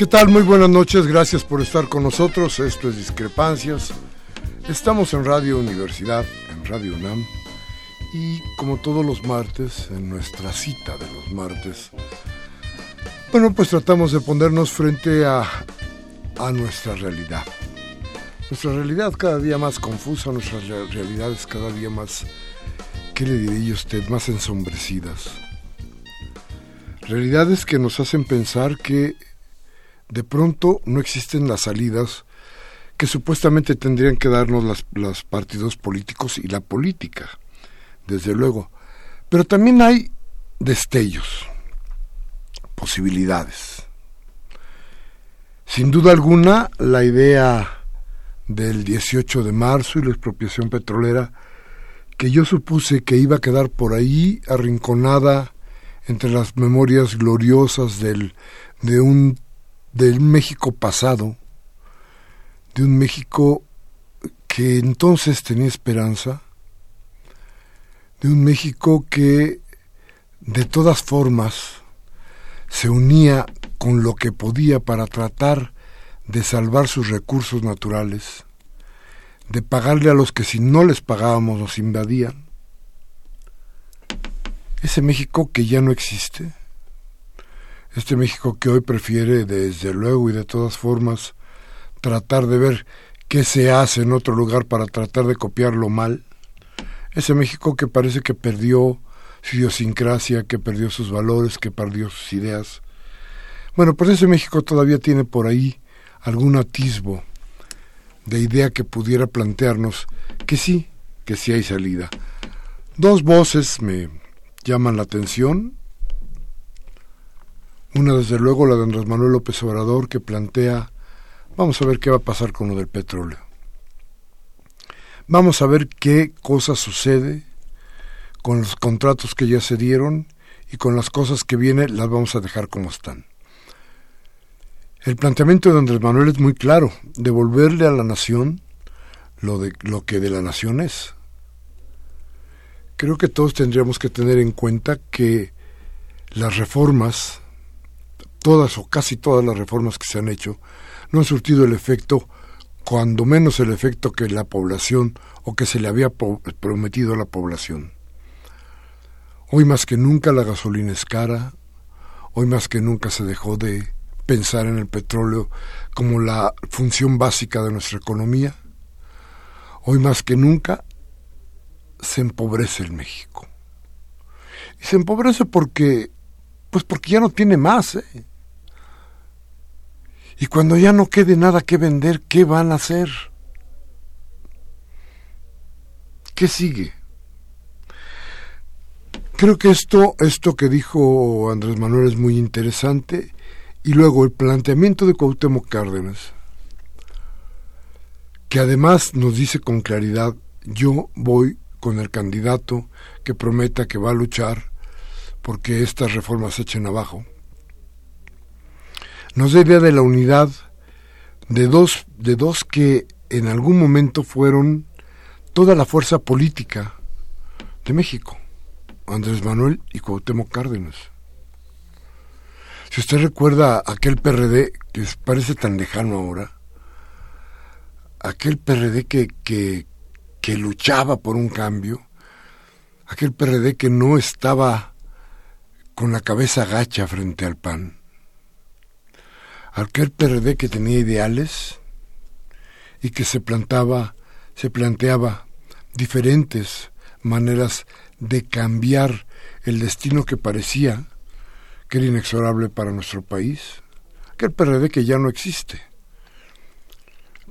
¿Qué tal? Muy buenas noches, gracias por estar con nosotros. Esto es Discrepancias. Estamos en Radio Universidad, en Radio UNAM, y como todos los martes, en nuestra cita de los martes, bueno, pues tratamos de ponernos frente a, a nuestra realidad. Nuestra realidad cada día más confusa, nuestras realidades cada día más, ¿qué le diría usted? Más ensombrecidas. Realidades que nos hacen pensar que de pronto no existen las salidas que supuestamente tendrían que darnos los partidos políticos y la política, desde luego. Pero también hay destellos, posibilidades. Sin duda alguna, la idea del 18 de marzo y la expropiación petrolera, que yo supuse que iba a quedar por ahí arrinconada entre las memorias gloriosas del, de un del México pasado, de un México que entonces tenía esperanza, de un México que de todas formas se unía con lo que podía para tratar de salvar sus recursos naturales, de pagarle a los que si no les pagábamos nos invadían. Ese México que ya no existe, este México que hoy prefiere desde luego y de todas formas tratar de ver qué se hace en otro lugar para tratar de copiarlo mal, ese México que parece que perdió su idiosincrasia, que perdió sus valores, que perdió sus ideas. Bueno, pues ese México todavía tiene por ahí algún atisbo de idea que pudiera plantearnos que sí, que sí hay salida. Dos voces me llaman la atención una, desde luego, la de Andrés Manuel López Obrador, que plantea, vamos a ver qué va a pasar con lo del petróleo. Vamos a ver qué cosa sucede con los contratos que ya se dieron y con las cosas que vienen las vamos a dejar como están. El planteamiento de Andrés Manuel es muy claro, devolverle a la nación lo, de, lo que de la nación es. Creo que todos tendríamos que tener en cuenta que las reformas todas o casi todas las reformas que se han hecho no han surtido el efecto, cuando menos el efecto que la población o que se le había prometido a la población. Hoy más que nunca la gasolina es cara, hoy más que nunca se dejó de pensar en el petróleo como la función básica de nuestra economía, hoy más que nunca se empobrece el México. Y se empobrece porque, pues porque ya no tiene más, ¿eh? Y cuando ya no quede nada que vender, ¿qué van a hacer? ¿Qué sigue? Creo que esto, esto que dijo Andrés Manuel es muy interesante y luego el planteamiento de Cuauhtémoc Cárdenas, que además nos dice con claridad, yo voy con el candidato que prometa que va a luchar porque estas reformas se echen abajo. Nos idea de la unidad de dos, de dos que en algún momento fueron toda la fuerza política de México, Andrés Manuel y Cuauhtémoc Cárdenas. Si usted recuerda aquel PRD que parece tan lejano ahora, aquel PRD que, que, que luchaba por un cambio, aquel PRD que no estaba con la cabeza gacha frente al PAN, aquel PRD que tenía ideales y que se plantaba, se planteaba diferentes maneras de cambiar el destino que parecía que era inexorable para nuestro país, aquel PRD que ya no existe,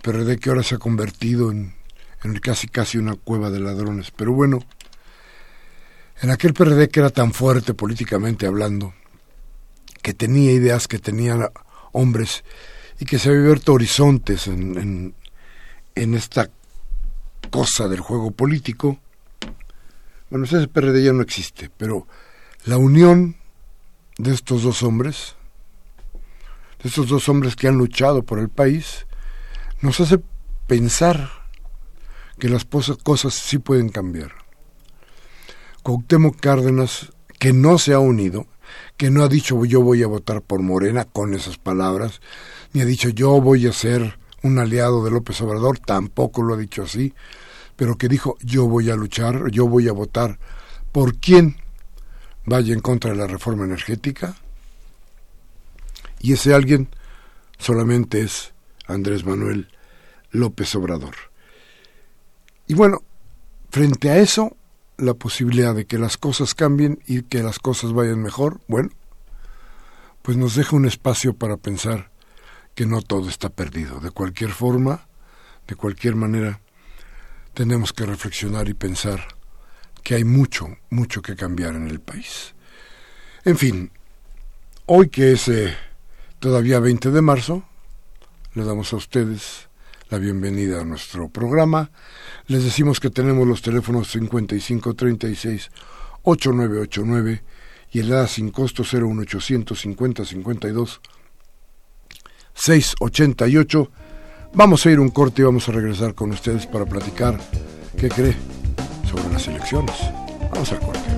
PRD que ahora se ha convertido en, en casi casi una cueva de ladrones, pero bueno, en aquel PRD que era tan fuerte políticamente hablando, que tenía ideas, que tenía hombres y que se había abierto horizontes en, en, esta cosa del juego político, bueno, ese PRD ya no existe, pero la unión de estos dos hombres, de estos dos hombres que han luchado por el país, nos hace pensar que las cosas sí pueden cambiar. Cuauhtémoc Cárdenas, que no se ha unido, que no ha dicho yo voy a votar por Morena con esas palabras, ni ha dicho yo voy a ser un aliado de López Obrador, tampoco lo ha dicho así, pero que dijo yo voy a luchar, yo voy a votar por quien vaya en contra de la reforma energética. Y ese alguien solamente es Andrés Manuel López Obrador. Y bueno, frente a eso, la posibilidad de que las cosas cambien y que las cosas vayan mejor, bueno, pues nos deja un espacio para pensar que no todo está perdido. De cualquier forma, de cualquier manera, tenemos que reflexionar y pensar que hay mucho, mucho que cambiar en el país. En fin, hoy que es eh, todavía 20 de marzo, le damos a ustedes la bienvenida a nuestro programa. Les decimos que tenemos los teléfonos 5536 8989 y el EDA sin costo 01850 52 688. Vamos a ir un corte y vamos a regresar con ustedes para platicar qué cree sobre las elecciones. Vamos al corte.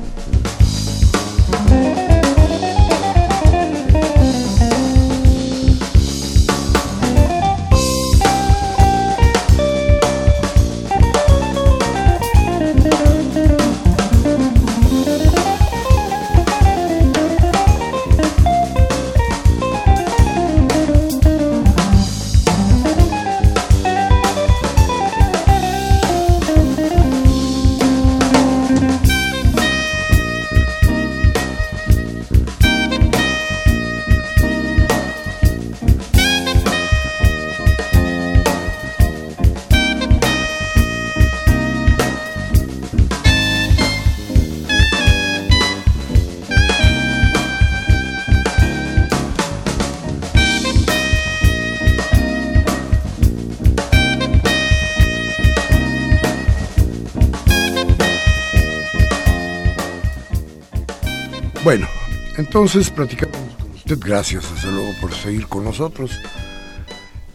Entonces platicamos con usted. Gracias, desde luego, por seguir con nosotros.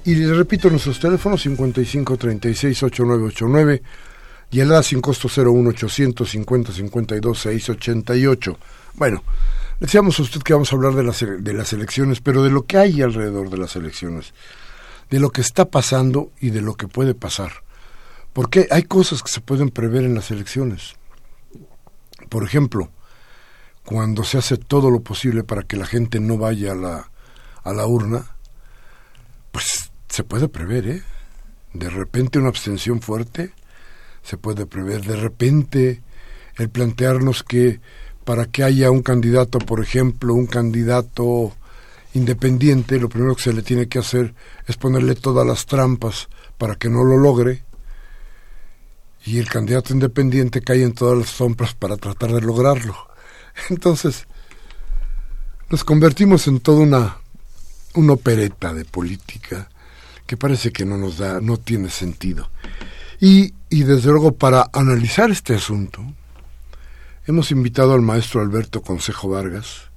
Y le repito nuestros teléfonos 55 36 8989 y el A sin costo 01 850 52 688. Bueno, decíamos a usted que vamos a hablar de las, de las elecciones, pero de lo que hay alrededor de las elecciones, de lo que está pasando y de lo que puede pasar. Porque hay cosas que se pueden prever en las elecciones. Por ejemplo, cuando se hace todo lo posible para que la gente no vaya a la, a la urna, pues se puede prever, ¿eh? De repente una abstención fuerte, se puede prever. De repente el plantearnos que para que haya un candidato, por ejemplo, un candidato independiente, lo primero que se le tiene que hacer es ponerle todas las trampas para que no lo logre. Y el candidato independiente cae en todas las sombras para tratar de lograrlo. Entonces, nos convertimos en toda una, una opereta de política que parece que no nos da, no tiene sentido. Y, y desde luego para analizar este asunto, hemos invitado al maestro Alberto Consejo Vargas,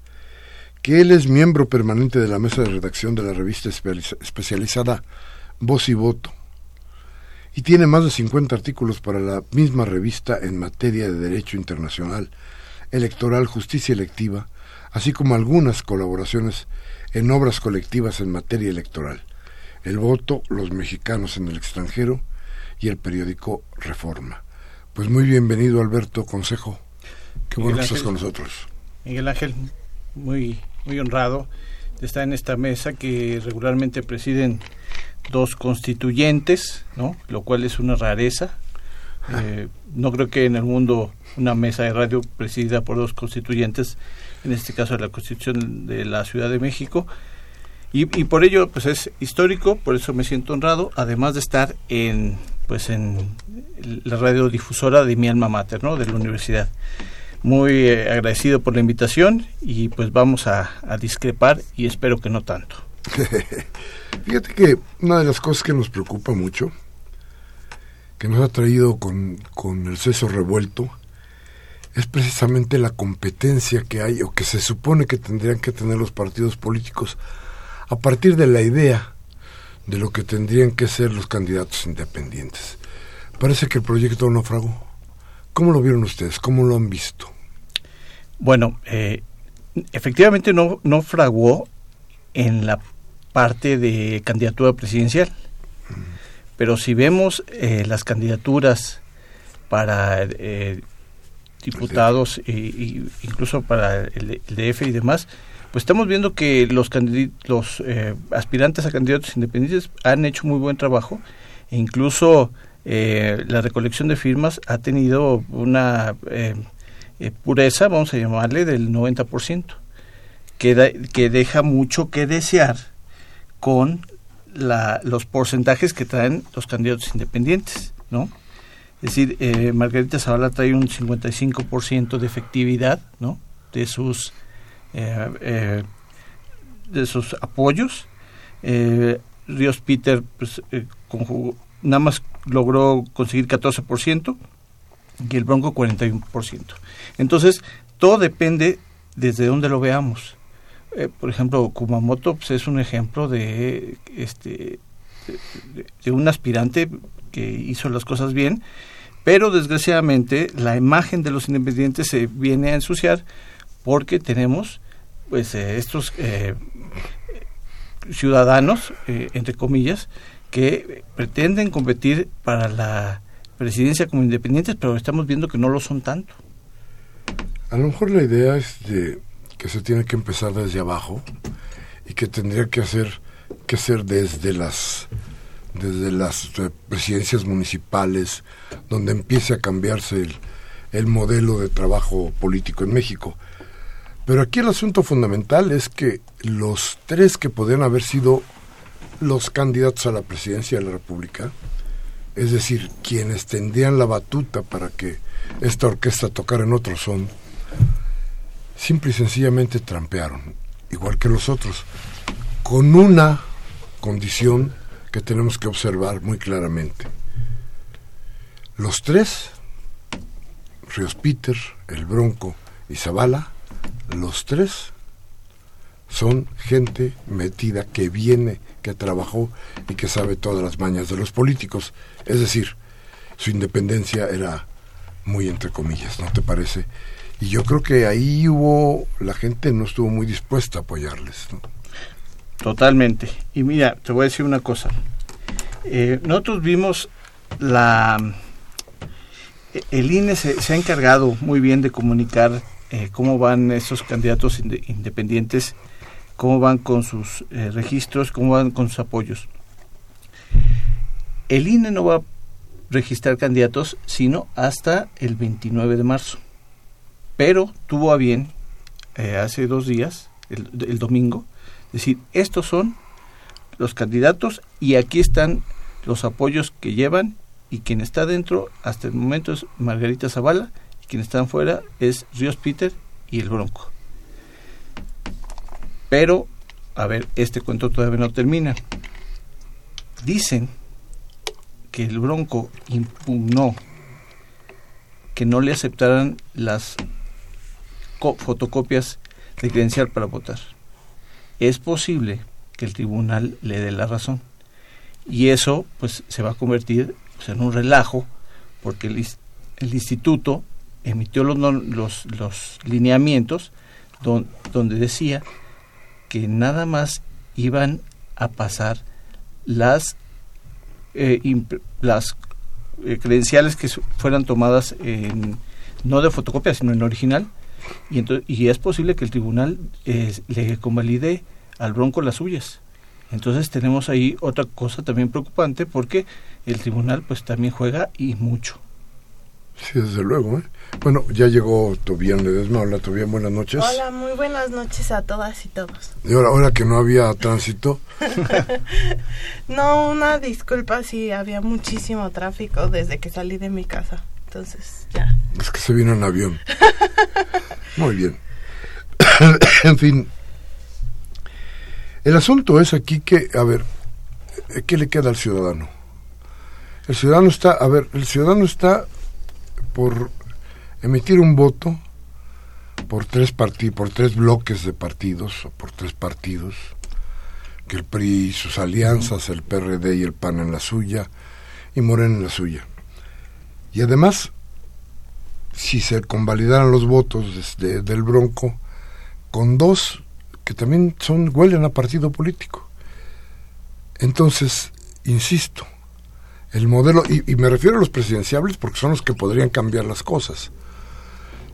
que él es miembro permanente de la mesa de redacción de la revista especializada Voz y Voto, y tiene más de 50 artículos para la misma revista en materia de derecho internacional, electoral, justicia electiva, así como algunas colaboraciones en obras colectivas en materia electoral, el voto, los mexicanos en el extranjero y el periódico Reforma. Pues muy bienvenido Alberto Consejo, qué bueno que estás con nosotros. Miguel Ángel, muy, muy honrado de estar en esta mesa que regularmente presiden dos constituyentes, ¿no? lo cual es una rareza. Eh, no creo que en el mundo una mesa de radio presidida por dos constituyentes, en este caso la Constitución de la Ciudad de México, y, por ello pues es histórico, por eso me siento honrado, además de estar en pues en la radiodifusora de mi alma mater, ¿no? de la universidad. Muy eh, agradecido por la invitación y pues vamos a discrepar y espero que no tanto. Fíjate que una de las cosas que nos preocupa mucho, que nos ha traído con, con el seso revuelto, es precisamente la competencia que hay o que se supone que tendrían que tener los partidos políticos a partir de la idea de lo que tendrían que ser los candidatos independientes. Parece que el proyecto naufragó. ¿Cómo lo vieron ustedes? ¿Cómo lo han visto? Bueno, eh, efectivamente no, no fraguó en la parte de candidatura presidencial. Pero si vemos eh, las candidaturas para eh, diputados e, incluso para el, DF y demás, pues estamos viendo que los, los eh, aspirantes a candidatos independientes han hecho muy buen trabajo e incluso la recolección de firmas ha tenido una pureza, vamos a llamarle, del 90%, que, que deja mucho que desear con la, los porcentajes que traen los candidatos independientes, ¿no? Es decir, eh, Margarita Zavala trae un 55% de efectividad, ¿no? De sus eh, eh, de sus apoyos. Ríos Peter, pues, nada más logró conseguir 14% y el Bronco 41%. Entonces, todo depende desde donde lo veamos. Eh, por ejemplo, Kumamoto pues, es un ejemplo de, este, de, un aspirante que hizo las cosas bien, pero desgraciadamente la imagen de los independientes se viene a ensuciar porque tenemos pues eh, estos eh, ciudadanos, entre comillas, que pretenden competir para la presidencia como independientes, pero estamos viendo que no lo son tanto. A lo mejor la idea es de que se tiene que empezar desde abajo y que tendría que hacer que ser desde las desde las presidencias municipales donde empiece a cambiarse el, el modelo de trabajo político en México. Pero aquí el asunto fundamental es que los tres que podrían haber sido los candidatos a la presidencia de la República, es decir, quienes tendrían la batuta para que esta orquesta tocara en otro son, simple y sencillamente trampearon, igual que los otros, con una condición que tenemos que observar muy claramente. Los tres, Ríos Peter, El Bronco y Zavala, los tres son gente metida que viene, que trabajó y que sabe todas las mañas de los políticos. Es decir, su independencia era muy entre comillas, ¿no te parece? Y yo creo que ahí hubo, la gente no estuvo muy dispuesta a apoyarles. Totalmente. Y mira, te voy a decir una cosa. Eh, nosotros vimos la... El INE se, ha encargado muy bien de comunicar eh, cómo van esos candidatos independientes, cómo van con sus eh, registros, cómo van con sus apoyos. El INE no va a registrar candidatos sino hasta el 29 de marzo pero tuvo a bien eh, hace dos días, el, domingo, decir, estos son los candidatos y aquí están los apoyos que llevan y quien está dentro hasta el momento es Margarita Zavala y quien está fuera es Ríos Peter y el Bronco. Pero, a ver, este cuento todavía no termina. Dicen que el Bronco impugnó que no le aceptaran las fotocopias de credencial para votar. Es posible que el tribunal le dé la razón. Y eso pues se va a convertir pues, en un relajo porque el, el instituto emitió los, los, los lineamientos donde decía que nada más iban a pasar las eh, las eh, credenciales que fueran tomadas en, no de fotocopia sino en original y, y es posible que el tribunal eh, le convalide al Bronco las suyas entonces tenemos ahí otra cosa también preocupante porque el tribunal pues también juega y mucho Sí, desde luego. ¿eh? Bueno, ya llegó Tobián Ledesma. Hola, Tobián, buenas noches. Hola, muy buenas noches a todas y todos. Y ahora, ahora que no había tránsito. no, una disculpa si había muchísimo tráfico desde que salí de mi casa. Entonces, ya. Es que se vino en avión. muy bien. en fin. El asunto es aquí que, a ver, ¿qué le queda al ciudadano? El ciudadano está, a ver, el ciudadano está por emitir un voto por tres partidos, por tres bloques de partidos o por tres partidos, que el PRI y sus alianzas, el PRD y el PAN en la suya y Morena en la suya. Y además, si se convalidaran los votos desde, del Bronco, con dos que también son huelen a partido político. Entonces, insisto, el modelo, y, me refiero a los presidenciables porque son los que podrían cambiar las cosas.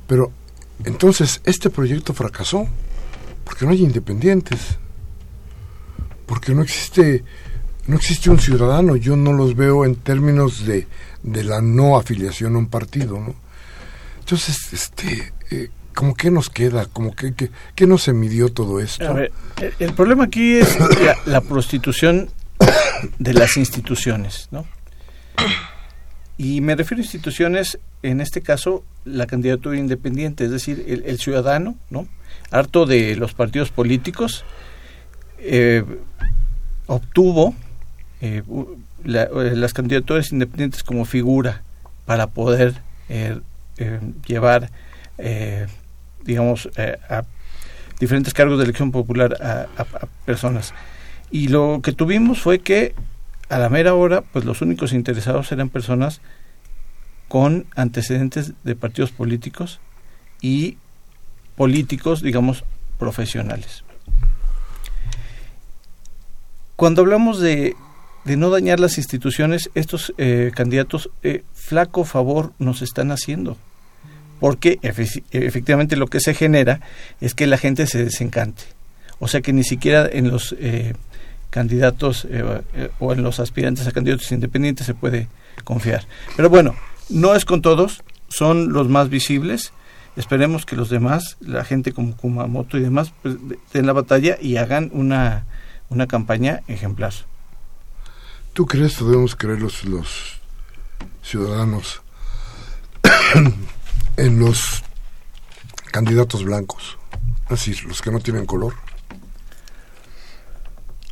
Pero entonces este proyecto fracasó porque no hay independientes, porque no existe, no existe un ciudadano, yo no los veo en términos de, de la no afiliación a un partido, ¿no? Entonces, este, eh, ¿cómo que nos queda? ¿Cómo que, que, no se midió todo esto? el, problema aquí es la prostitución de las instituciones, ¿no? Y me refiero a instituciones, en este caso, la candidatura independiente, es decir, el, ciudadano, ¿no? Harto de los partidos políticos, eh, obtuvo eh, eh, las candidaturas independientes como figura para poder llevar, digamos, a diferentes cargos de elección popular a personas. Y lo que tuvimos fue que a la mera hora, pues los únicos interesados eran personas con antecedentes de partidos políticos y políticos, digamos, profesionales. Cuando hablamos de, de no dañar las instituciones, estos eh, candidatos eh, flaco favor nos están haciendo, porque efectivamente lo que se genera es que la gente se desencante. O sea que ni siquiera en los eh, candidatos eh, o en los aspirantes a candidatos independientes se puede confiar. Pero bueno, no es con todos, son los más visibles. Esperemos que los demás, la gente como Kumamoto y demás, pues, den la batalla y hagan una, una campaña ejemplar. ¿Tú crees, debemos creer los, los ciudadanos en los candidatos blancos? Así, los que no tienen color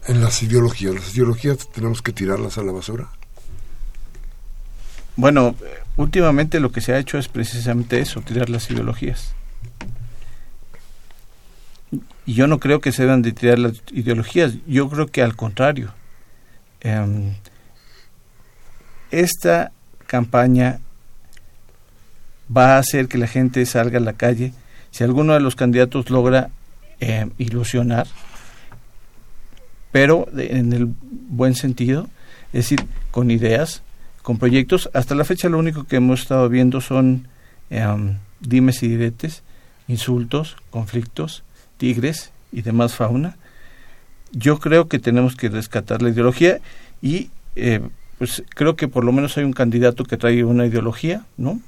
en las ideologías. ¿Las ideologías tenemos que tirarlas a la basura? Bueno, últimamente lo que se ha hecho es precisamente eso, tirar las ideologías. Y yo no creo que se deban de tirar las ideologías, yo creo que al contrario. Em, esta campaña va a hacer que la gente salga a la calle. Si alguno de los candidatos logra em, ilusionar, pero en el buen sentido, es decir, con ideas, con proyectos. Hasta la fecha lo único que hemos estado viendo son em, dimes y diretes, insultos, conflictos, tigres y demás fauna. Yo creo que tenemos que rescatar la ideología y eh, pues creo que por lo menos hay un candidato que trae una ideología, ¿no?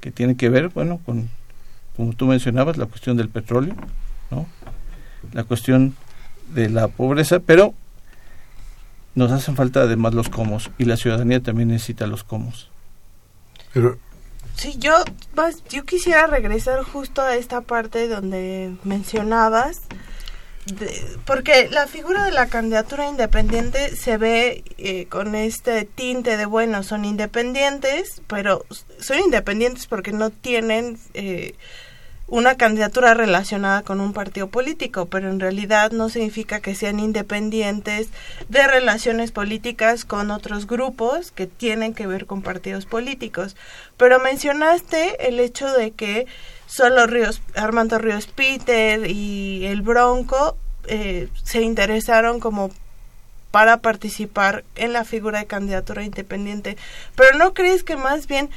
Que tiene que ver, bueno, con, como tú mencionabas, la cuestión del petróleo, ¿no? La cuestión de la pobreza, pero nos hacen falta además los comos y la ciudadanía también necesita los comos. Pero Sí, yo, yo quisiera regresar justo a esta parte donde mencionabas, porque la figura de la candidatura independiente se ve eh, con este tinte de, bueno, son independientes, pero son independientes porque no tienen... Eh, una candidatura relacionada con un partido político, pero en realidad no significa que sean independientes de relaciones políticas con otros grupos que tienen que ver con partidos políticos. Pero mencionaste el hecho de que solo Ríos, Armando Ríos Peter y el Bronco eh, se interesaron como para participar en la figura de candidatura independiente. Pero ¿no crees que más bien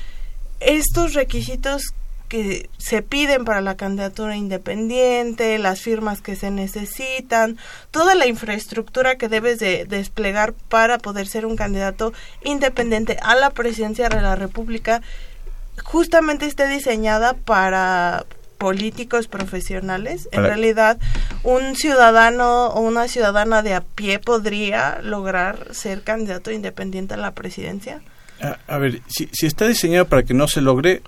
estos requisitos que se piden para la candidatura independiente, las firmas que se necesitan, toda la infraestructura que debes de desplegar para poder ser un candidato independiente a la presidencia de la República, justamente esté diseñada para políticos profesionales. En realidad, un ciudadano o una ciudadana de a pie podría lograr ser candidato independiente a la presidencia. A, ver, si, si está diseñado para que no se logre,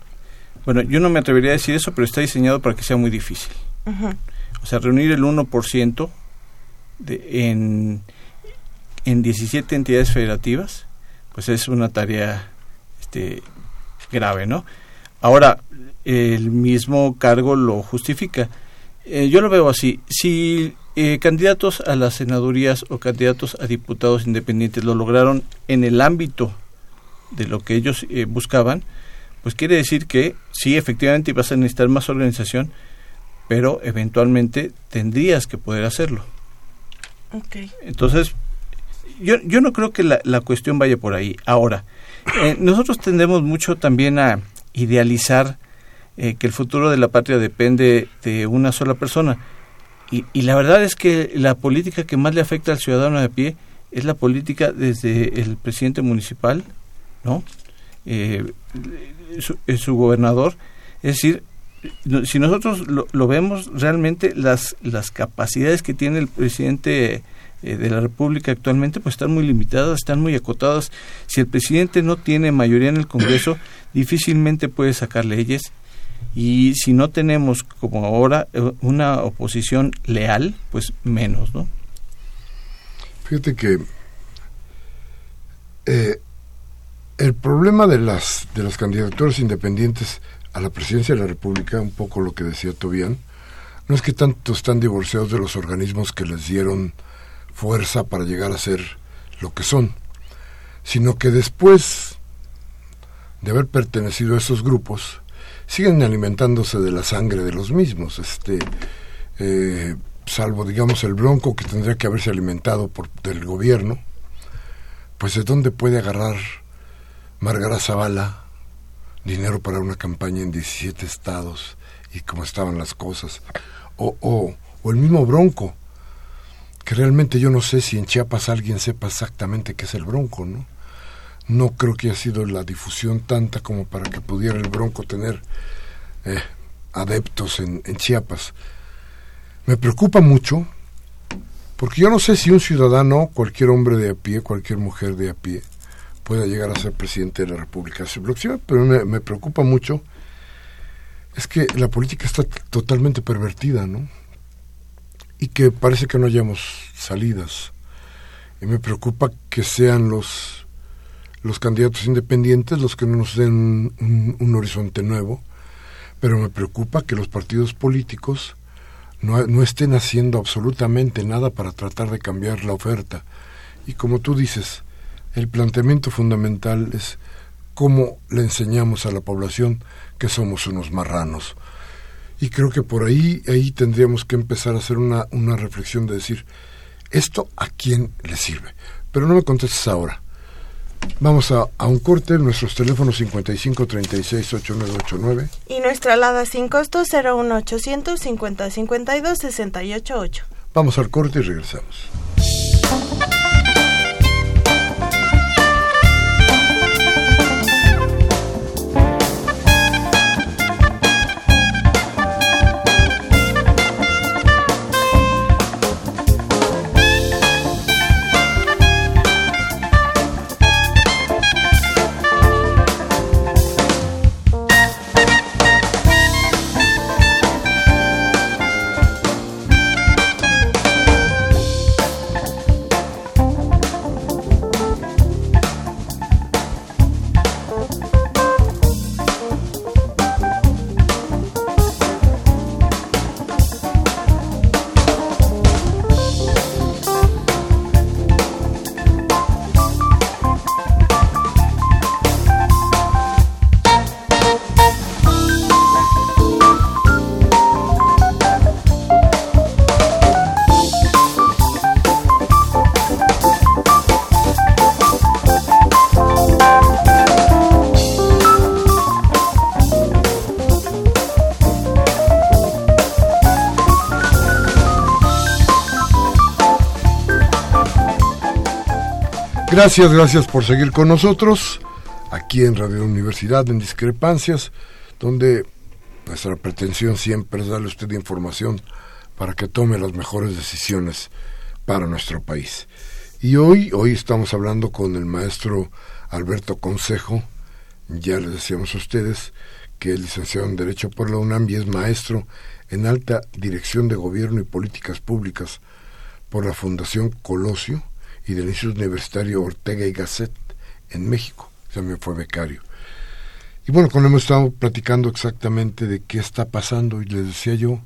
bueno, yo no me atrevería a decir eso, pero está diseñado para que sea muy difícil. O sea, reunir el 1% de, en, en 17 entidades federativas, pues es una tarea este, grave, ¿no? Ahora, el mismo cargo lo justifica. Eh, yo lo veo así. Si eh, candidatos a las senadurías o candidatos a diputados independientes lo lograron en el ámbito de lo que ellos eh, buscaban, pues quiere decir que sí, efectivamente vas a necesitar más organización, pero eventualmente tendrías que poder hacerlo. Okay. Entonces, yo, yo no creo que la, la cuestión vaya por ahí. Ahora, eh, nosotros tendemos mucho también a idealizar eh, que el futuro de la patria depende de una sola persona. Y, y la verdad es que la política que más le afecta al ciudadano de pie es la política desde el presidente municipal, ¿no? Eh, su, gobernador. Es decir, si nosotros lo, vemos realmente, las, las capacidades que tiene el presidente eh, de la República actualmente, pues están muy limitadas, están muy acotadas. Si el presidente no tiene mayoría en el Congreso, difícilmente puede sacar leyes. Y si no tenemos, como ahora, eh, una oposición leal, pues menos, ¿no? Fíjate que eh, el problema de las, de las candidaturas independientes a la presidencia de la República, un poco lo que decía Tobián, no es que tanto están divorciados de los organismos que les dieron fuerza para llegar a ser lo que son, sino que después de haber pertenecido a esos grupos, siguen alimentándose de la sangre de los mismos, este, eh, salvo digamos el bronco que tendría que haberse alimentado por del gobierno, pues de dónde puede agarrar Margarita Zavala, dinero para una campaña en 17 estados y cómo estaban las cosas. O, o, o, el mismo Bronco, que realmente yo no sé si en Chiapas alguien sepa exactamente qué es el Bronco, ¿no? No creo que haya sido la difusión tanta como para que pudiera el Bronco tener eh, adeptos en, en Chiapas. Me preocupa mucho, porque yo no sé si un ciudadano, cualquier hombre de a pie, cualquier mujer de a pie, pueda llegar a ser presidente de la República. Pero me, me preocupa mucho es que la política está totalmente pervertida, ¿no? Y que parece que no hayamos salidas. Y me preocupa que sean los, los candidatos independientes los que no nos den un, un horizonte nuevo. Pero me preocupa que los partidos políticos no, no estén haciendo absolutamente nada para tratar de cambiar la oferta. Y como tú dices, el planteamiento fundamental es cómo le enseñamos a la población que somos unos marranos. Y creo que por ahí, ahí tendríamos que empezar a hacer una, una reflexión de decir, ¿esto a quién le sirve? Pero no me contestes ahora. Vamos a, a un corte, nuestros teléfonos 55 36 8989. Y nuestra alada sin costo 01800 50 52 688. Vamos al corte y regresamos. Gracias, gracias por seguir con nosotros aquí en Radio Universidad en Discrepancias, donde nuestra pretensión siempre es darle a usted información para que tome las mejores decisiones para nuestro país. Y hoy, hoy estamos hablando con el maestro Alberto Consejo, ya les decíamos a ustedes que es licenciado en Derecho por la UNAM y es maestro en alta dirección de gobierno y políticas públicas por la Fundación Colosio y del Instituto Universitario Ortega y Gasset en México. También fue becario. Y bueno, con él hemos estado platicando exactamente de qué está pasando y le decía yo,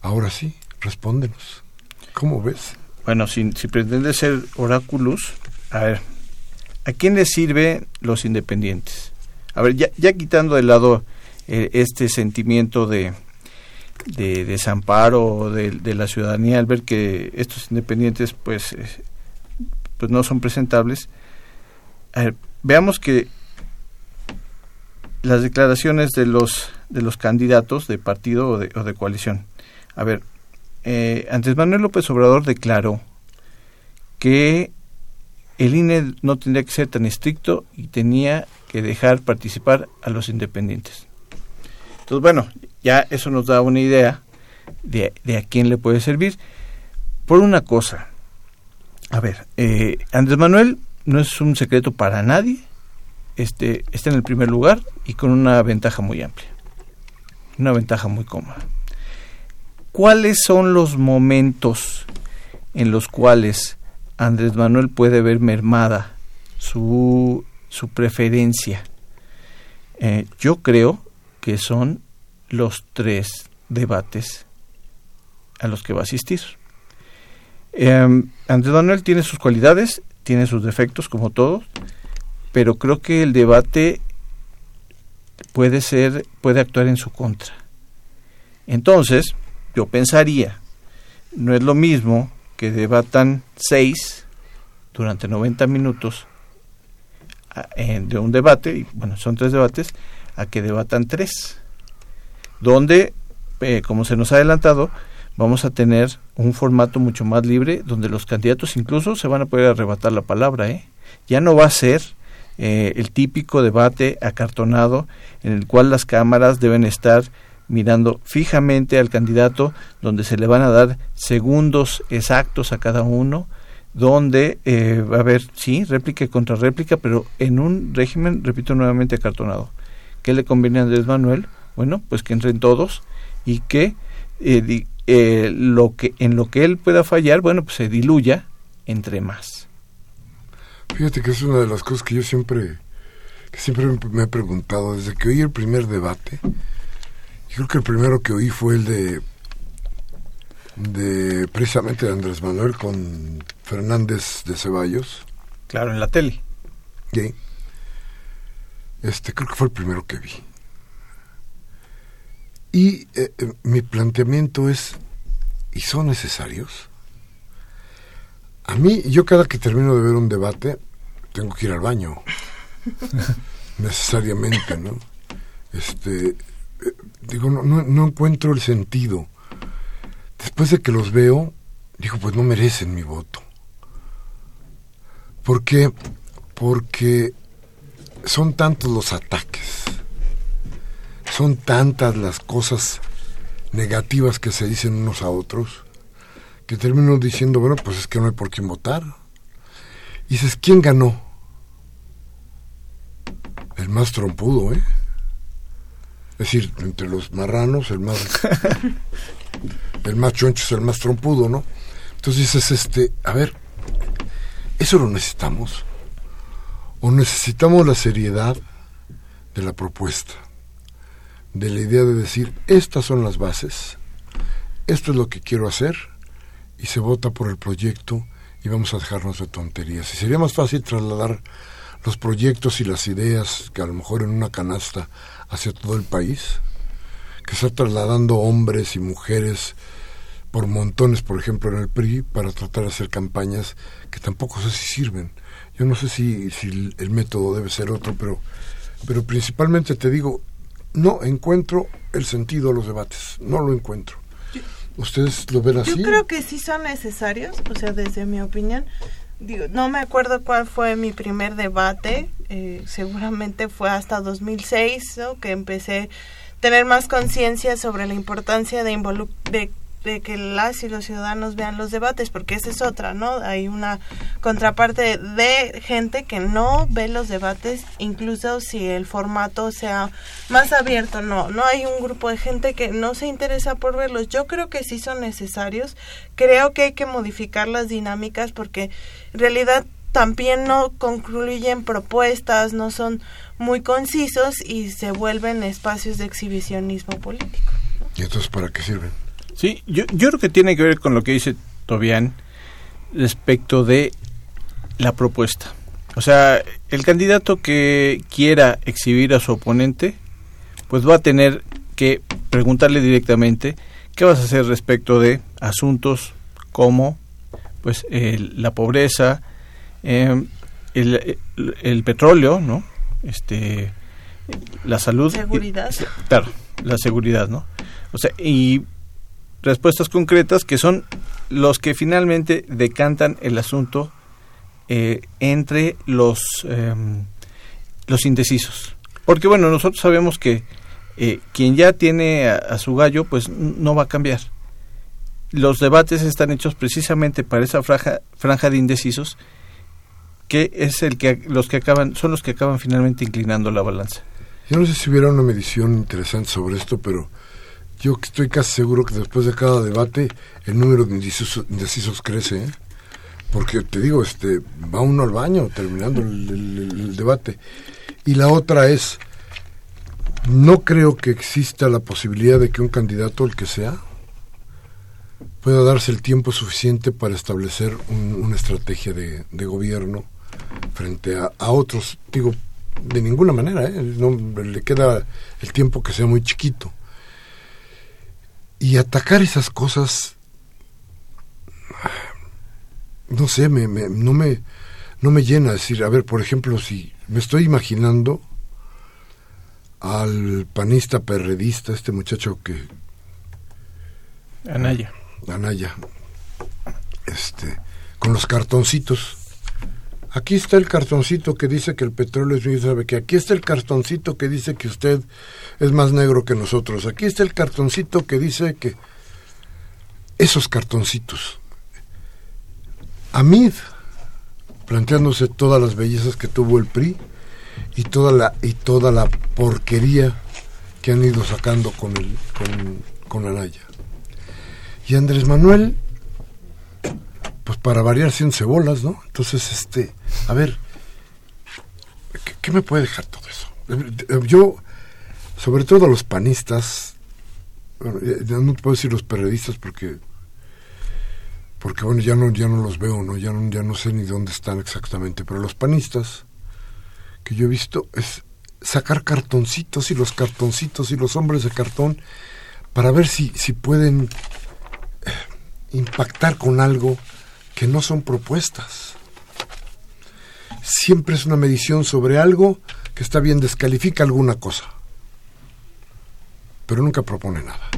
ahora sí, respóndenos. ¿Cómo ves? Bueno, si, si pretende ser oráculos, a ver, ¿a quién les sirve los independientes? A ver, ya, quitando de lado eh, este sentimiento de, de desamparo de, la ciudadanía al ver que estos independientes pues pues no son presentables. veamos que las declaraciones de los de los candidatos de partido o de, o de coalición. A ver, eh, antes Manuel López Obrador declaró que el INE no tendría que ser tan estricto y tenía que dejar participar a los independientes. Entonces, bueno, ya eso nos da una idea de, de a quién le puede servir. Por una cosa, a ver, eh, Andrés Manuel no es un secreto para nadie. Este, está en el primer lugar y con una ventaja muy amplia. Una ventaja muy cómoda. ¿Cuáles son los momentos en los cuales Andrés Manuel puede ver mermada su, su preferencia? Eh, yo creo que son los tres debates a los que va a asistir. Eh, Andrés Manuel tiene sus cualidades, tiene sus defectos, como todos, pero creo que el debate puede ser, puede actuar en su contra. Entonces, yo pensaría, no es lo mismo que debatan seis durante 90 minutos de un debate, y bueno, son tres debates, a que debatan tres, donde, eh, como se nos ha adelantado, vamos a tener un formato mucho más libre donde los candidatos incluso se van a poder arrebatar la palabra. ¿eh? Ya no va a ser eh, el típico debate acartonado en el cual las cámaras deben estar mirando fijamente al candidato, donde se le van a dar segundos exactos a cada uno, donde eh, va a haber, sí, réplica y contrarréplica, pero en un régimen, repito nuevamente, acartonado. ¿Qué le conviene a Andrés Manuel? Bueno, pues que entren todos y que eh, eh, lo que en lo que él pueda fallar, bueno, pues se diluya entre más. Fíjate que es una de las cosas que yo siempre que siempre me he preguntado desde que oí el primer debate. Yo creo que el primero que oí fue el de de precisamente de Andrés Manuel con Fernández de Ceballos. Claro, en la tele. Sí. Este creo que fue el primero que vi. Y eh, eh, mi planteamiento es, ¿y son necesarios? A mí, yo cada que termino de ver un debate, tengo que ir al baño. Necesariamente, ¿no? Este, eh, digo, no, no, no encuentro el sentido. Después de que los veo, digo, pues no merecen mi voto. ¿Por qué? Porque son tantos los ataques son tantas las cosas negativas que se dicen unos a otros que termino diciendo, bueno, pues es que no hay por quién votar. Y dices, ¿quién ganó? El más trompudo, ¿eh? Es decir, entre los marranos, el más. el más choncho es el más trompudo, ¿no? Entonces dices, este, a ver, ¿eso lo necesitamos? ¿O necesitamos la seriedad de la propuesta? De la idea de decir, estas son las bases, esto es lo que quiero hacer, y se vota por el proyecto y vamos a dejarnos de tonterías. Y sería más fácil trasladar los proyectos y las ideas que a lo mejor en una canasta hacia todo el país, que está trasladando hombres y mujeres por montones, por ejemplo, en el PRI, para tratar de hacer campañas que tampoco sé si sirven. Yo no sé si, si el método debe ser otro, pero, pero principalmente te digo, no encuentro el sentido de los debates, no lo encuentro. ¿Ustedes lo ven así? Yo creo que sí son necesarios, o sea, desde mi opinión, digo, no me acuerdo cuál fue mi primer debate, eh, seguramente fue hasta 2006 ¿no? que empecé a tener más conciencia sobre la importancia de, de de que las y los ciudadanos vean los debates, porque esa es otra, ¿no? Hay una contraparte de gente que no ve los debates, incluso si el formato sea más abierto, no, no hay un grupo de gente que no se interesa por verlos. Yo creo que sí son necesarios, creo que hay que modificar las dinámicas porque en realidad también no concluyen propuestas, no son muy concisos y se vuelven espacios de exhibicionismo político. ¿Y entonces para qué sirven? Sí, yo, yo creo que tiene que ver con lo que dice Tobián respecto de la propuesta. O sea, el candidato que quiera exhibir a su oponente, pues va a tener que preguntarle directamente qué vas a hacer respecto de asuntos como pues la pobreza, em, el, el, petróleo, ¿no? Este, la salud. Seguridad. claro, la seguridad, ¿no? O sea, y respuestas concretas que son los que finalmente decantan el asunto eh, entre los, em, los indecisos. Porque bueno, nosotros sabemos que eh, quien ya tiene a, su gallo, pues no va a cambiar. Los debates están hechos precisamente para esa franja, franja de indecisos que es el que los que acaban son los que acaban finalmente inclinando la balanza. Yo no sé si hubiera una medición interesante sobre esto, pero yo estoy casi seguro que después de cada debate el número de indecisos, crece, ¿eh? porque te digo, este va uno al baño terminando el, debate. Y la otra es, no creo que exista la posibilidad de que un candidato, el que sea, pueda darse el tiempo suficiente para establecer una estrategia de, gobierno frente a, a, otros. Digo, de ninguna manera, ¿eh? no le queda el tiempo que sea muy chiquito. Y atacar esas cosas, no sé, me, no, me, no me llena. decir, a ver, por ejemplo, si me estoy imaginando al panista perredista, este muchacho que... Anaya. Anaya. Este, con los cartoncitos Aquí está el cartoncito que dice que el petróleo es sabe que aquí está el cartoncito que dice que usted es más negro que nosotros. Aquí está el cartoncito que dice que esos cartoncitos. Amid planteándose todas las bellezas que tuvo el PRI y toda la y toda la porquería que han ido sacando con el con, con Anaya. Y Andrés Manuel pues para variar 100 cebolas, ¿no? Entonces, este, a ver, ¿qué, me puede dejar todo eso? Yo, sobre todo los panistas, no puedo decir los periodistas porque porque bueno ya no ya no los veo no ya no ya no sé ni dónde están exactamente pero los panistas que yo he visto es sacar cartoncitos y los cartoncitos y los hombres de cartón para ver si si pueden eh, impactar con algo que no son propuestas. Siempre es una medición sobre algo que está bien, descalifica alguna cosa, pero nunca propone nada.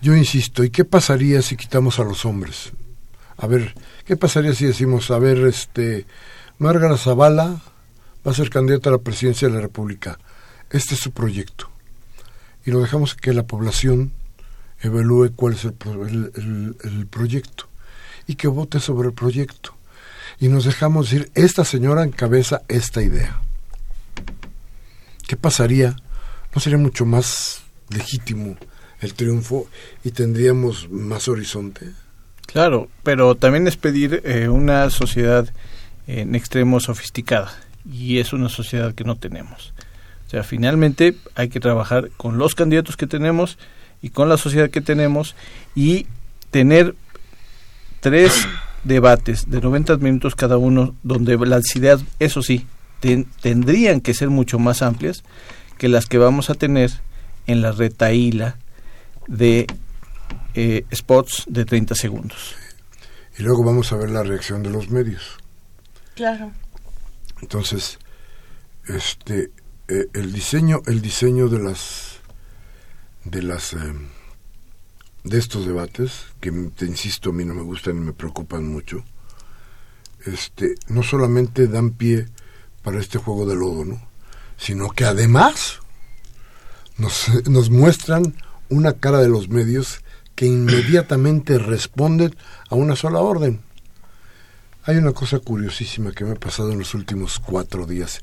Yo insisto, ¿y qué pasaría si quitamos a los hombres? A ver, ¿qué pasaría si decimos, a ver, este, Margarita Zavala va a ser candidata a la presidencia de la República? Este es su proyecto. Y lo dejamos que la población evalúe cuál es el, el proyecto y que vote sobre el proyecto. Y nos dejamos decir, esta señora encabeza esta idea. ¿Qué pasaría? ¿No sería mucho más legítimo el triunfo y tendríamos más horizonte? Claro, pero también es pedir eh, una sociedad en extremo sofisticada y es una sociedad que no tenemos. O sea, finalmente hay que trabajar con los candidatos que tenemos y con la sociedad que tenemos y tener tres debates de 90 minutos cada uno, donde las ideas, eso sí, tendrían que ser mucho más amplias que las que vamos a tener en la retaíla de eh, spots de 30 segundos. Y luego vamos a ver la reacción de los medios. Claro. Entonces, este, eh, el diseño, el diseño de las, de las em, de estos debates, que te insisto, a mí no me gustan y me preocupan mucho, este, no solamente dan pie para este juego de lodo, ¿no? sino que además nos, nos muestran una cara de los medios que inmediatamente responden a una sola orden. Hay una cosa curiosísima que me ha pasado en los últimos cuatro días.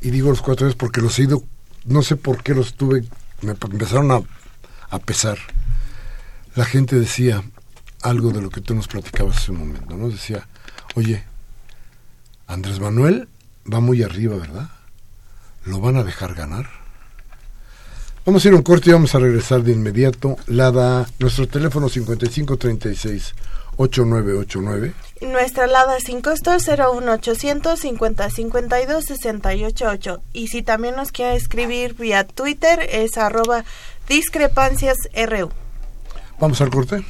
Y digo los cuatro días porque los he ido, no sé por qué los tuve, me empezaron a, a pesar. La gente decía algo de lo que tú nos platicabas hace un momento, ¿no? Decía, oye, Andrés Manuel va muy arriba, ¿verdad? ¿Lo van a dejar ganar? Vamos a ir a un corte y vamos a regresar de inmediato. Lada, nuestro teléfono 5536 8989. Nuestra alada sin costo 01800 50 52 688. Y si también nos quiere escribir vía Twitter es arroba discrepancias RU. Vamos al corte.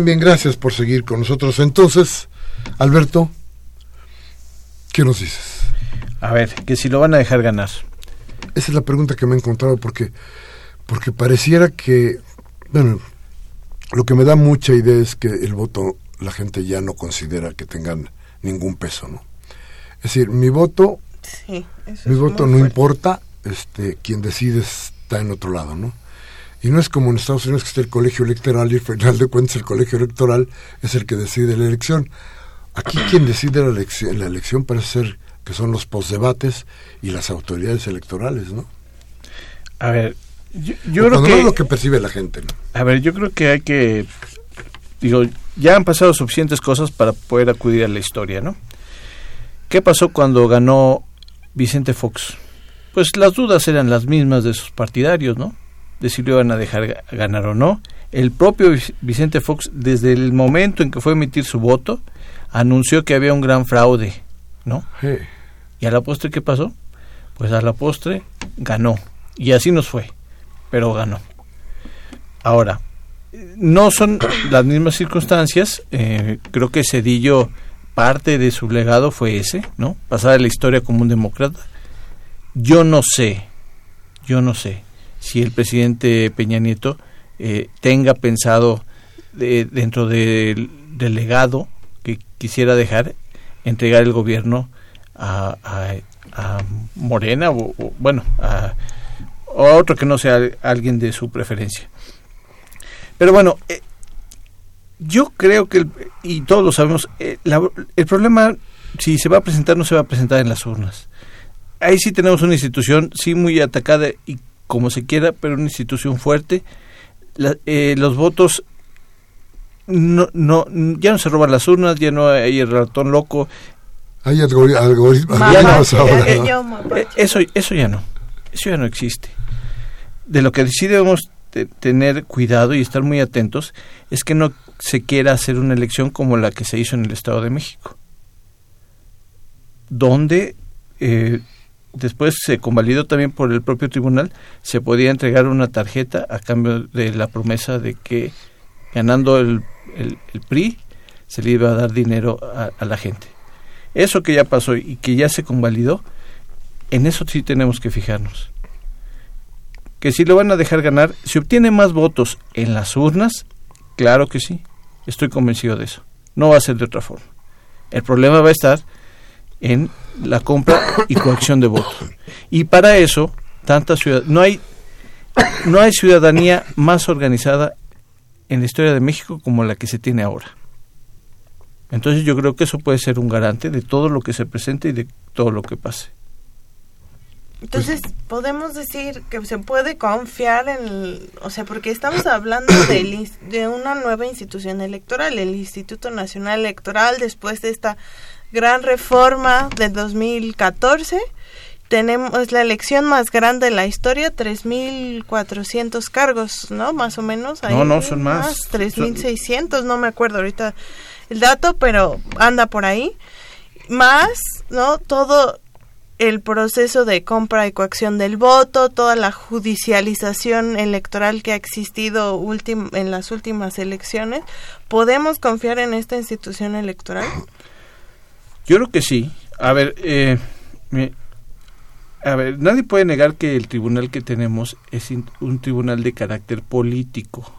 Bien, bien, gracias por seguir con nosotros. Entonces, Alberto, ¿qué nos dices? A ver, que si lo van a dejar ganar. Esa es la pregunta que me he encontrado porque, porque pareciera que, bueno, lo que me da mucha idea es que el voto la gente ya no considera que tengan ningún peso, ¿no? Es decir, mi voto, Sí, eso mi es voto no fuerte. importa, este, quien decide está en otro lado, ¿no? Y no es como en Estados Unidos que está el colegio electoral y al final de cuentas el colegio electoral es el que decide la elección. Aquí quien decide la elección, la elección parece ser que son los postdebates y las autoridades electorales, ¿no? A ver, yo, yo creo que... no es lo que percibe la gente, ¿no? A ver, yo creo que hay que... Digo, ya han pasado suficientes cosas para poder acudir a la historia, ¿no? ¿Qué pasó cuando ganó Vicente Fox? Pues las dudas eran las mismas de sus partidarios, ¿no? De si lo iban a dejar ga- ganar o no. El propio Vic- Vicente Fox, desde el momento en que fue a emitir su voto, anunció que había un gran fraude, ¿no? Sí. ¿Y a la postre qué pasó? Pues a la postre ganó. Y así nos fue. Pero ganó. Ahora, no son las mismas circunstancias. eh, creo que Cedillo, parte de su legado fue ese, ¿no? Pasar a la historia como un demócrata. Yo no sé, yo no sé si el presidente Peña Nieto eh, tenga pensado de- dentro del, legado que quisiera dejar entregar el gobierno a, a- Morena o, o, bueno a otro que no sea alguien de su preferencia. Pero bueno eh, yo creo que el- y todos lo sabemos eh, la- el problema si se va a presentar no se va a presentar en las urnas. Ahí sí tenemos una institución sí muy atacada y como se quiera pero una institución fuerte La- eh, los votos no, no, ya no se roban las urnas, ya no hay el ratón loco. Hay algori- algoritmos Mapache, ahora, eh. Eh, Eso, eso ya no, eso ya no existe. De lo que sí debemos te- tener cuidado y estar muy atentos es que no se quiera hacer una elección como la que se hizo en el Estado de México, donde eh, después se convalidó también por el propio tribunal, se podía entregar una tarjeta a cambio de la promesa de que ganando el, el- PRI se le iba a dar dinero a, a la gente. Eso que ya pasó y que ya se convalidó, en eso sí tenemos que fijarnos. Que si lo van a dejar ganar, si obtiene más votos en las urnas, claro que sí, estoy convencido de eso. No va a ser de otra forma. El problema va a estar en la compra y coacción de votos. Y para eso, tanta ciudad, no hay no hay ciudadanía más organizada en la historia de México como la que se tiene ahora. Entonces yo creo que eso puede ser un garante de todo lo que se presente y de todo lo que pase. Entonces, podemos decir que se puede confiar en, o sea, porque estamos hablando de, de una nueva institución electoral, el Instituto Nacional Electoral, después de esta gran reforma de 2014, tenemos la elección más grande de la historia, 3.400 cargos, ¿no? Más o menos. no, no, son más. más 3.600, no me acuerdo ahorita el dato, pero anda por ahí. Más, ¿no? Todo el proceso de compra y coacción del voto, toda la judicialización electoral que ha existido en las últimas elecciones, ¿podemos confiar en esta institución electoral? Yo creo que sí. A ver, eh, a ver, nadie puede negar que el tribunal que tenemos es un tribunal de carácter político.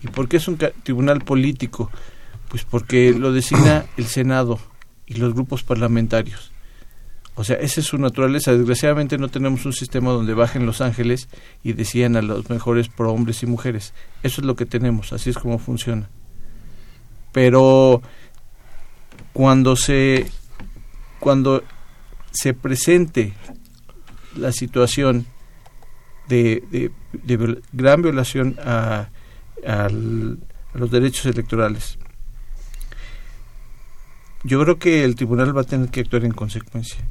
¿Y por qué es un tribunal político? Pues porque lo designa el Senado y los grupos parlamentarios. O sea, esa es su naturaleza. Desgraciadamente no tenemos un sistema donde bajen los ángeles y decían a los mejores por hombres y mujeres. Eso es lo que tenemos, así es como funciona. Pero cuando se cuando se presente la situación de, gran violación a, a los derechos electorales, yo creo que el tribunal va a tener que actuar en consecuencia.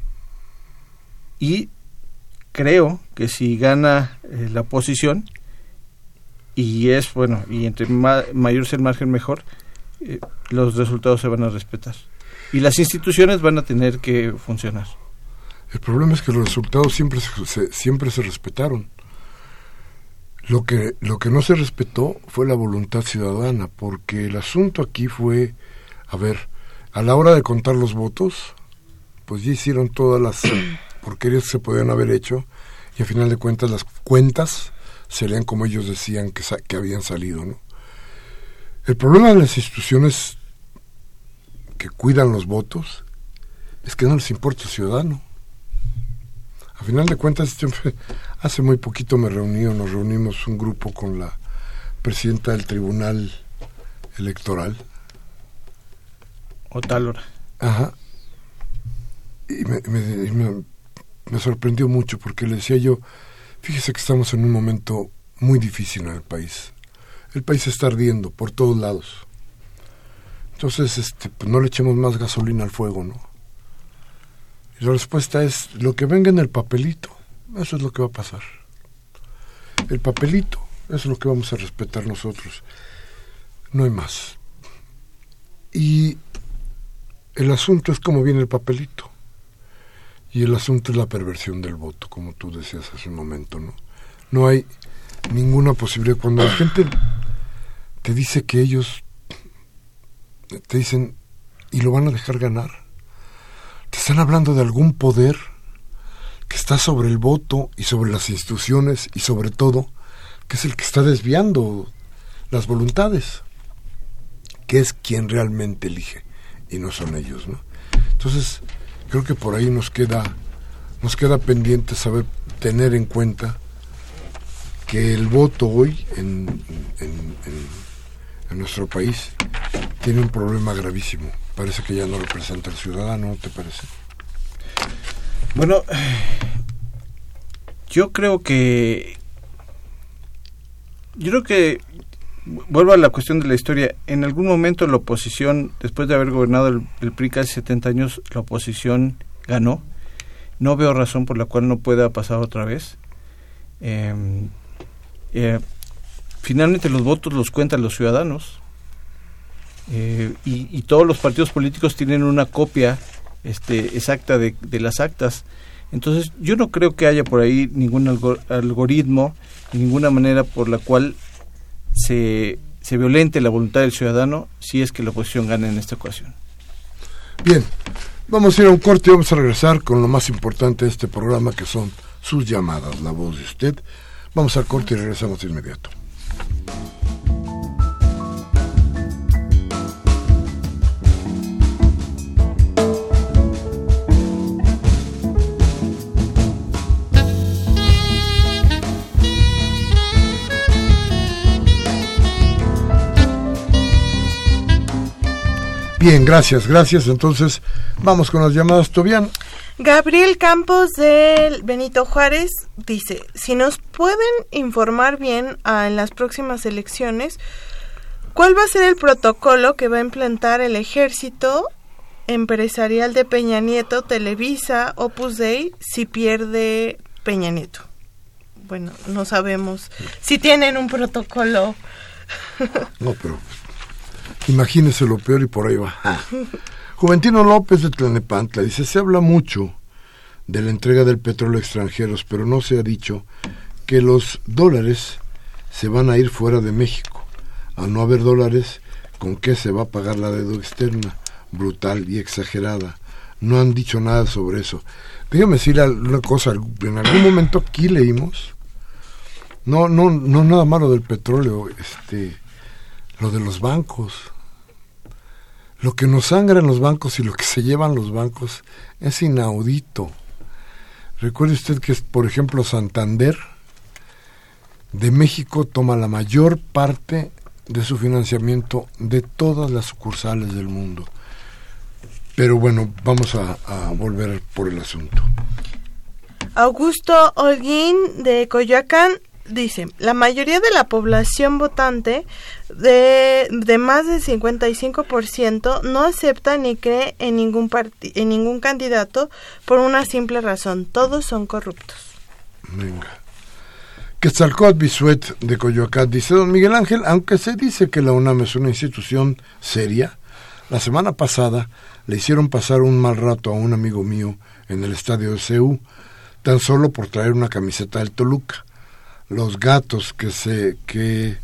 Y creo que si gana eh, la oposición y es bueno y entre mayor sea el margen mejor eh, los resultados se van a respetar y las instituciones van a tener que funcionar el problema es que los resultados siempre se, siempre se respetaron lo que lo que no se respetó fue la voluntad ciudadana porque el asunto aquí fue a ver a la hora de contar los votos pues ya hicieron todas las porquerías que se podían haber hecho y al final de cuentas las cuentas serían como ellos decían que, que habían salido. ¿no? El problema de las instituciones que cuidan los votos es que no les importa el ciudadano. A final de cuentas, hace muy poquito me reuní, nos reunimos un grupo con la presidenta del Tribunal Electoral. O tal hora. Ajá. Y me, me, me sorprendió mucho porque le decía yo, fíjese que estamos en un momento muy difícil en el país. El país está ardiendo por todos lados. Entonces, este, pues no le echemos más gasolina al fuego, ¿no? Y la respuesta es, lo que venga en el papelito, eso es lo que va a pasar. El papelito, es lo que vamos a respetar nosotros. No hay más. Y el asunto es cómo viene el papelito. Y el asunto es la perversión del voto, como tú decías hace un momento, ¿no? No hay ninguna posibilidad. Cuando la gente te dice que ellos te dicen y lo van a dejar ganar, te están hablando de algún poder que está sobre el voto y sobre las instituciones y sobre todo que es el que está desviando las voluntades, que es quien realmente elige y no son ellos, ¿no? Entonces, creo que por ahí nos queda nos queda pendiente saber tener en cuenta que el voto hoy en, en, nuestro país tiene un problema gravísimo. Parece que ya no representa al ciudadano, ¿te parece? Bueno, yo creo que yo creo que vuelvo a la cuestión de la historia. En algún momento la oposición, después de haber gobernado el, PRI casi 70 años, la oposición ganó. No veo razón por la cual no pueda pasar otra vez. Em, eh, finalmente los votos los cuentan los ciudadanos. Eh, y, todos los partidos políticos tienen una copia este, exacta de, de, las actas. Entonces yo no creo que haya por ahí ningún algoritmo, ninguna manera por la cual se, se violente la voluntad del ciudadano si es que la oposición gana en esta ocasión. Bien, vamos a ir a un corte y vamos a regresar con lo más importante de este programa que son sus llamadas, la voz de usted. Vamos al corte y regresamos de inmediato. Bien, gracias, gracias. Entonces, vamos con las llamadas, Tobián. Gabriel Campos del Benito Juárez dice, si nos pueden informar bien ah, en las próximas elecciones, ¿cuál va a ser el protocolo que va a implantar el ejército empresarial de Peña Nieto, Televisa, Opus Dei, si pierde Peña Nieto? Bueno, no sabemos si tienen un protocolo. no, pero imagínese lo peor y por ahí va. Juventino López de Tlanepantla dice, se habla mucho de la entrega del petróleo a extranjeros, pero no se ha dicho que los dólares se van a ir fuera de México. Al no haber dólares, ¿con qué se va a pagar la deuda externa? Brutal y exagerada. No han dicho nada sobre eso. Déjame decir una cosa, en algún momento aquí leímos, no, no, no nada malo del petróleo, este, lo de los bancos lo que nos sangran los bancos y lo que se llevan los bancos es inaudito. Recuerde usted que, por ejemplo, Santander de México toma la mayor parte de su financiamiento de todas las sucursales del mundo. Pero bueno, vamos a, a volver por el asunto. Augusto Holguín de Coyoacán dice, la mayoría de la población votante de, de más del 55% no acepta ni cree en ningún, en ningún candidato por una simple razón, todos son corruptos. Venga. Quetzalcóatl Bisuet de Coyoacán dice, don Miguel Ángel, aunque se dice que la UNAM es una institución seria, la semana pasada le hicieron pasar un mal rato a un amigo mío en el estadio de CEU, tan solo por traer una camiseta del Toluca los gatos que se que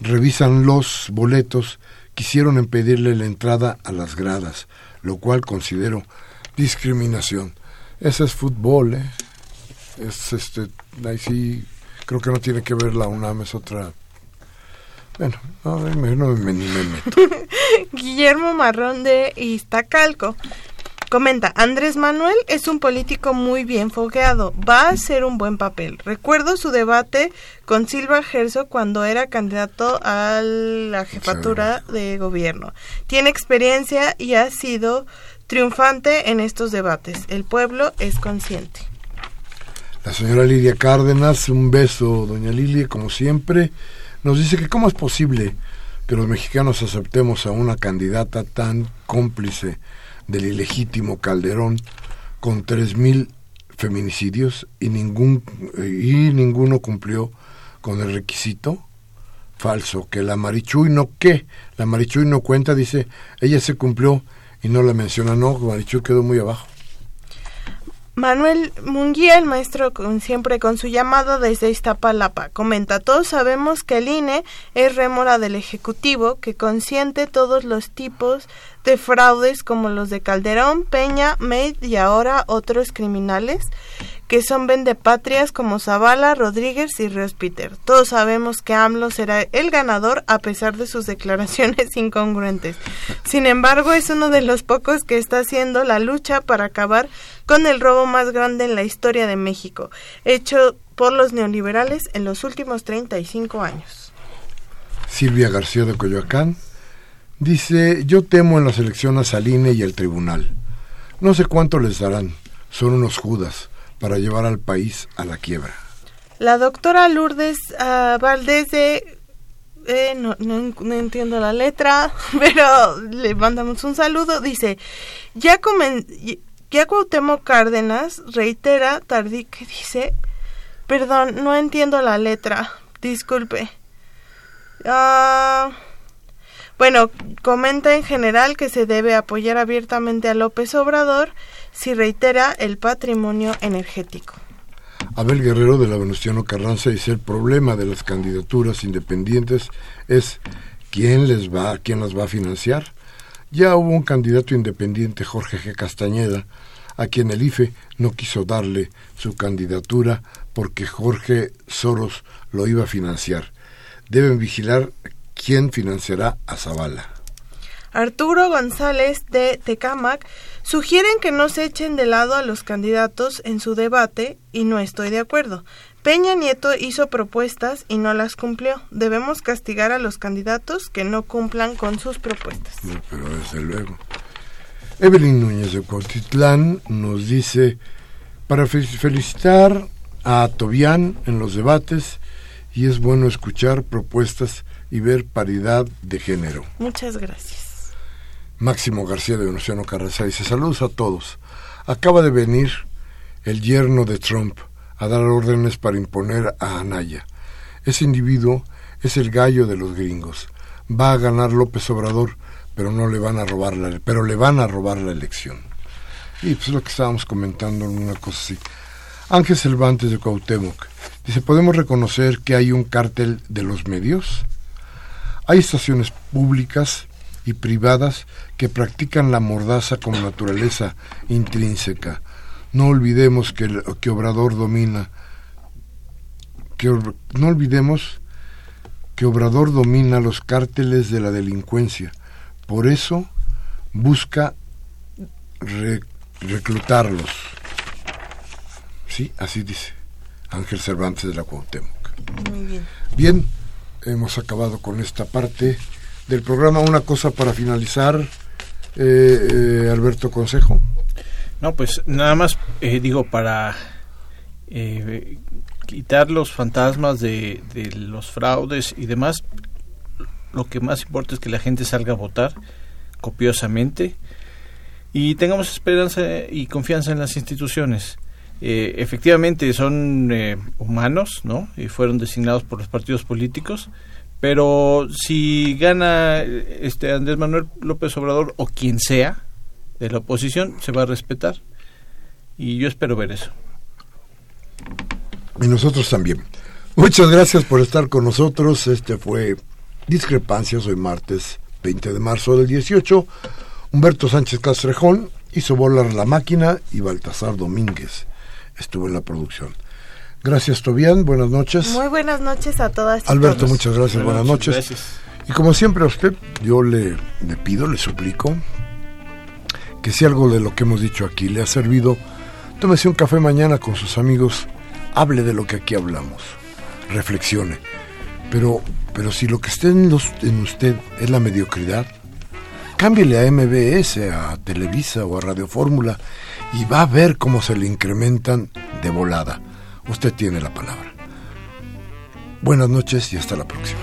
revisan los boletos quisieron impedirle la entrada a las gradas, lo cual considero discriminación. Ese es fútbol, ¿eh? Es este, ahí sí, creo que no tiene que ver la UNAM, es otra. Bueno, no, me, no me, me meto. Guillermo Marrón de Iztacalco. Comenta, Andrés Manuel es un político muy bien fogueado, va a hacer un buen papel. Recuerdo su debate con Silva Gerso cuando era candidato a la jefatura de gobierno. Tiene experiencia y ha sido triunfante en estos debates. El pueblo es consciente. La señora Lidia Cárdenas, un beso, doña Lilia, como siempre, nos dice que cómo es posible que los mexicanos aceptemos a una candidata tan cómplice del ilegítimo Calderón con tres mil feminicidios y ningún y ninguno cumplió con el requisito falso que la Marichuy no qué la Marichuy no cuenta dice ella se cumplió y no la menciona no Marichuy quedó muy abajo Manuel Munguía, el maestro siempre con su llamado desde Iztapalapa, comenta, todos sabemos que el INE es rémora del Ejecutivo que consiente todos los tipos de fraudes como los de Calderón, Peña, Meid y ahora otros criminales que son vendepatrias como Zavala, Rodríguez y Ríos Peter. Todos sabemos que AMLO será el ganador a pesar de sus declaraciones incongruentes. Sin embargo, es uno de los pocos que está haciendo la lucha para acabar con el robo más grande en la historia de México, hecho por los neoliberales en los últimos 35 años. Silvia García de Coyoacán dice, yo temo en la selección a Saline y el tribunal. No sé cuánto les darán, son unos judas para llevar al país a la quiebra. La doctora Lourdes uh, Valdés. Eh, no, entiendo la letra, pero le mandamos un saludo. Dice, ya, comen, ya Cuauhtémoc Cárdenas reitera, tardí, que dice, perdón, no entiendo la letra, disculpe. Ah... Bueno, comenta en general que se debe apoyar abiertamente a López Obrador si reitera el patrimonio energético. Abel Guerrero de la Venustiano Carranza dice el problema de las candidaturas independientes es quién les va, quién las va a financiar. Ya hubo un candidato independiente, Jorge G. Castañeda, a quien el IFE no quiso darle su candidatura porque Jorge Soros lo iba a financiar. Deben vigilar ¿Quién financiará a Zavala? Arturo González de Tecamac sugieren que no se echen de lado a los candidatos en su debate y no estoy de acuerdo. Peña Nieto hizo propuestas y no las cumplió. Debemos castigar a los candidatos que no cumplan con sus propuestas. pero desde luego. Evelyn Núñez de Cuautitlán nos dice, para felicitar a Tobián en los debates, y es bueno escuchar propuestas y ver paridad de género. Muchas gracias. Máximo García de Venustiano Carranza dice, saludos a todos. Acaba de venir el yerno de Trump a dar órdenes para imponer a Anaya. Ese individuo es el gallo de los gringos. Va a ganar López Obrador, pero no le van a robar la, pero le van a robar la elección. Y pues lo que estábamos comentando en una cosa así. Ángel Cervantes de Cuauhtémoc dice, ¿podemos reconocer que hay un cártel de los medios? Hay estaciones públicas y privadas que practican la mordaza como naturaleza intrínseca, no olvidemos que, el, que Obrador domina, que no olvidemos que Obrador domina los cárteles de la delincuencia. Por eso busca reclutarlos. Sí, así dice Ángel Cervantes de la Cuauhtémoc. Muy bien. Bien, hemos acabado con esta parte del programa. Una cosa para finalizar, eh, eh, Alberto Consejo. No, pues nada más eh, digo para eh, quitar los fantasmas de, de, los fraudes y demás, lo que más importa es que la gente salga a votar copiosamente y tengamos esperanza y confianza en las instituciones. Eh, efectivamente son humanos, ¿no? Y fueron designados por los partidos políticos, pero si gana este Andrés Manuel López Obrador o quien sea, de la oposición se va a respetar y yo espero ver eso. Y nosotros también. Muchas gracias por estar con nosotros. Este fue Discrepancias, hoy martes 20 de marzo del 18. Humberto Sánchez Castrejón hizo volar la máquina y Baltasar Domínguez estuvo en la producción. Gracias, Tobián. Buenas noches. Muy buenas noches a todas. Alberto, muchas gracias. Buenas, noches. Y como siempre a usted, yo le, le pido, le suplico que si algo de lo que hemos dicho aquí le ha servido, tómese un café mañana con sus amigos, hable de lo que aquí hablamos, reflexione. Pero, pero si lo que está en, en usted es la mediocridad, cámbiele a MBS, a Televisa o a Radio Fórmula y va a ver cómo se le incrementan de volada. Usted tiene la palabra. Buenas noches y hasta la próxima.